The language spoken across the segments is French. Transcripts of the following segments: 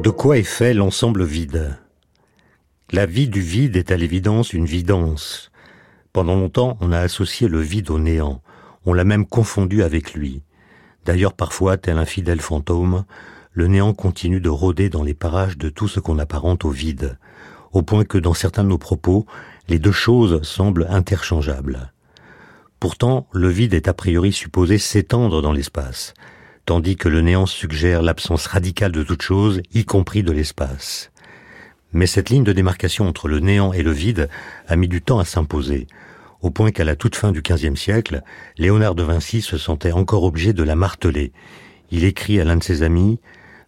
De quoi est fait l'ensemble vide? La vie du vide est à l'évidence une vidance. Pendant longtemps, on a associé le vide au néant. On l'a même confondu avec lui. D'ailleurs, parfois, tel un fidèle fantôme, le néant continue de rôder dans les parages de tout ce qu'on apparente au vide, au point que dans certains de nos propos, les deux choses semblent interchangeables. Pourtant, le vide est a priori supposé s'étendre dans l'espace, tandis que le néant suggère l'absence radicale de toute chose, y compris de l'espace. Mais cette ligne de démarcation entre le néant et le vide a mis du temps à s'imposer, au point qu'à la toute fin du XVe siècle, Léonard de Vinci se sentait encore obligé de la marteler. Il écrit à l'un de ses amis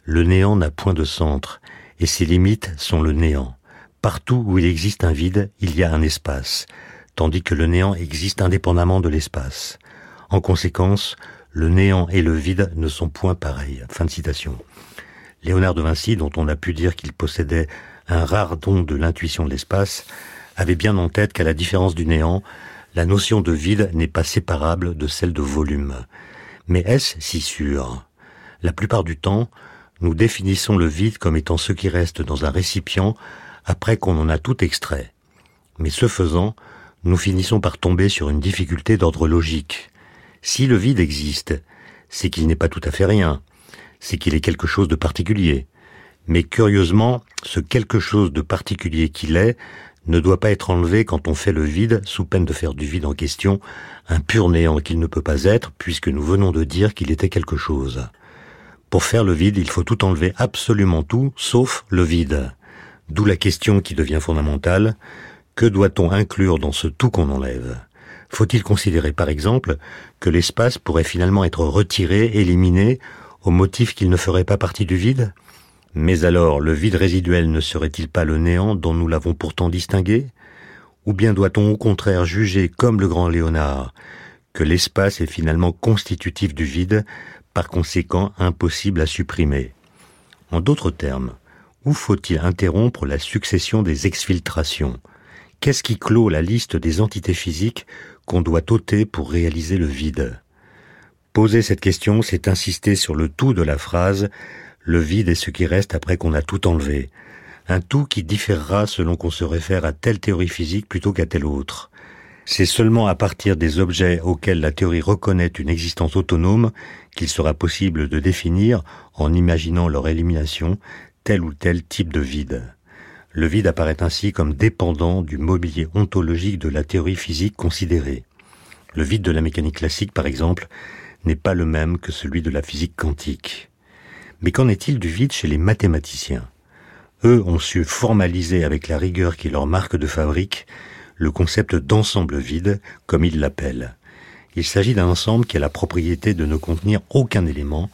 Le néant n'a point de centre, et ses limites sont le néant. Partout où il existe un vide, il y a un espace, tandis que le néant existe indépendamment de l'espace. En conséquence, le néant et le vide ne sont point pareils. Fin de citation. Léonard de Vinci, dont on a pu dire qu'il possédait un rare don de l'intuition de l'espace, avait bien en tête qu'à la différence du néant, la notion de vide n'est pas séparable de celle de volume. Mais est-ce si sûr? La plupart du temps, nous définissons le vide comme étant ce qui reste dans un récipient après qu'on en a tout extrait. Mais ce faisant, nous finissons par tomber sur une difficulté d'ordre logique. Si le vide existe, c'est qu'il n'est pas tout à fait rien, c'est qu'il est quelque chose de particulier. Mais curieusement, ce quelque chose de particulier qu'il est ne doit pas être enlevé quand on fait le vide, sous peine de faire du vide en question un pur néant qu'il ne peut pas être, puisque nous venons de dire qu'il était quelque chose. Pour faire le vide, il faut tout enlever, absolument tout, sauf le vide. D'où la question qui devient fondamentale, que doit-on inclure dans ce tout qu'on enlève? Faut-il considérer par exemple que l'espace pourrait finalement être retiré, éliminé, au motif qu'il ne ferait pas partie du vide? Mais alors le vide résiduel ne serait-il pas le néant dont nous l'avons pourtant distingué? Ou bien doit-on au contraire juger, comme le grand Léonard, que l'espace est finalement constitutif du vide, par conséquent impossible à supprimer? En d'autres termes, où faut-il interrompre la succession des exfiltrations? Qu'est-ce qui clôt la liste des entités physiques qu'on doit ôter pour réaliser le vide? Poser cette question, c'est insister sur le tout de la phrase le vide est ce qui reste après qu'on a tout enlevé. Un tout qui différera selon qu'on se réfère à telle théorie physique plutôt qu'à telle autre. C'est seulement à partir des objets auxquels la théorie reconnaît une existence autonome qu'il sera possible de définir, en imaginant leur élimination, tel ou tel type de vide. Le vide apparaît ainsi comme dépendant du mobilier ontologique de la théorie physique considérée. Le vide de la mécanique classique, par exemple, n'est pas le même que celui de la physique quantique. Mais qu'en est-il du vide chez les mathématiciens? Eux ont su formaliser avec la rigueur qui leur marque de fabrique le concept d'ensemble vide, comme ils l'appellent. Il s'agit d'un ensemble qui a la propriété de ne contenir aucun élément,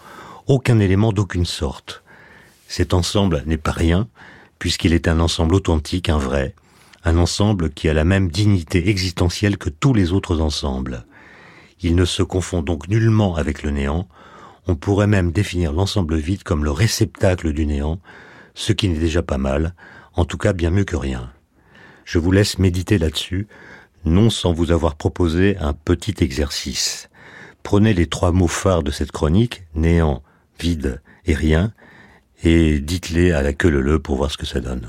aucun élément d'aucune sorte. Cet ensemble n'est pas rien, puisqu'il est un ensemble authentique, un vrai, un ensemble qui a la même dignité existentielle que tous les autres ensembles. Il ne se confond donc nullement avec le néant, on pourrait même définir l'ensemble vide comme le réceptacle du néant, ce qui n'est déjà pas mal, en tout cas bien mieux que rien. Je vous laisse méditer là-dessus, non sans vous avoir proposé un petit exercice. Prenez les trois mots phares de cette chronique, néant, vide et rien, et dites-les à la queue le le pour voir ce que ça donne.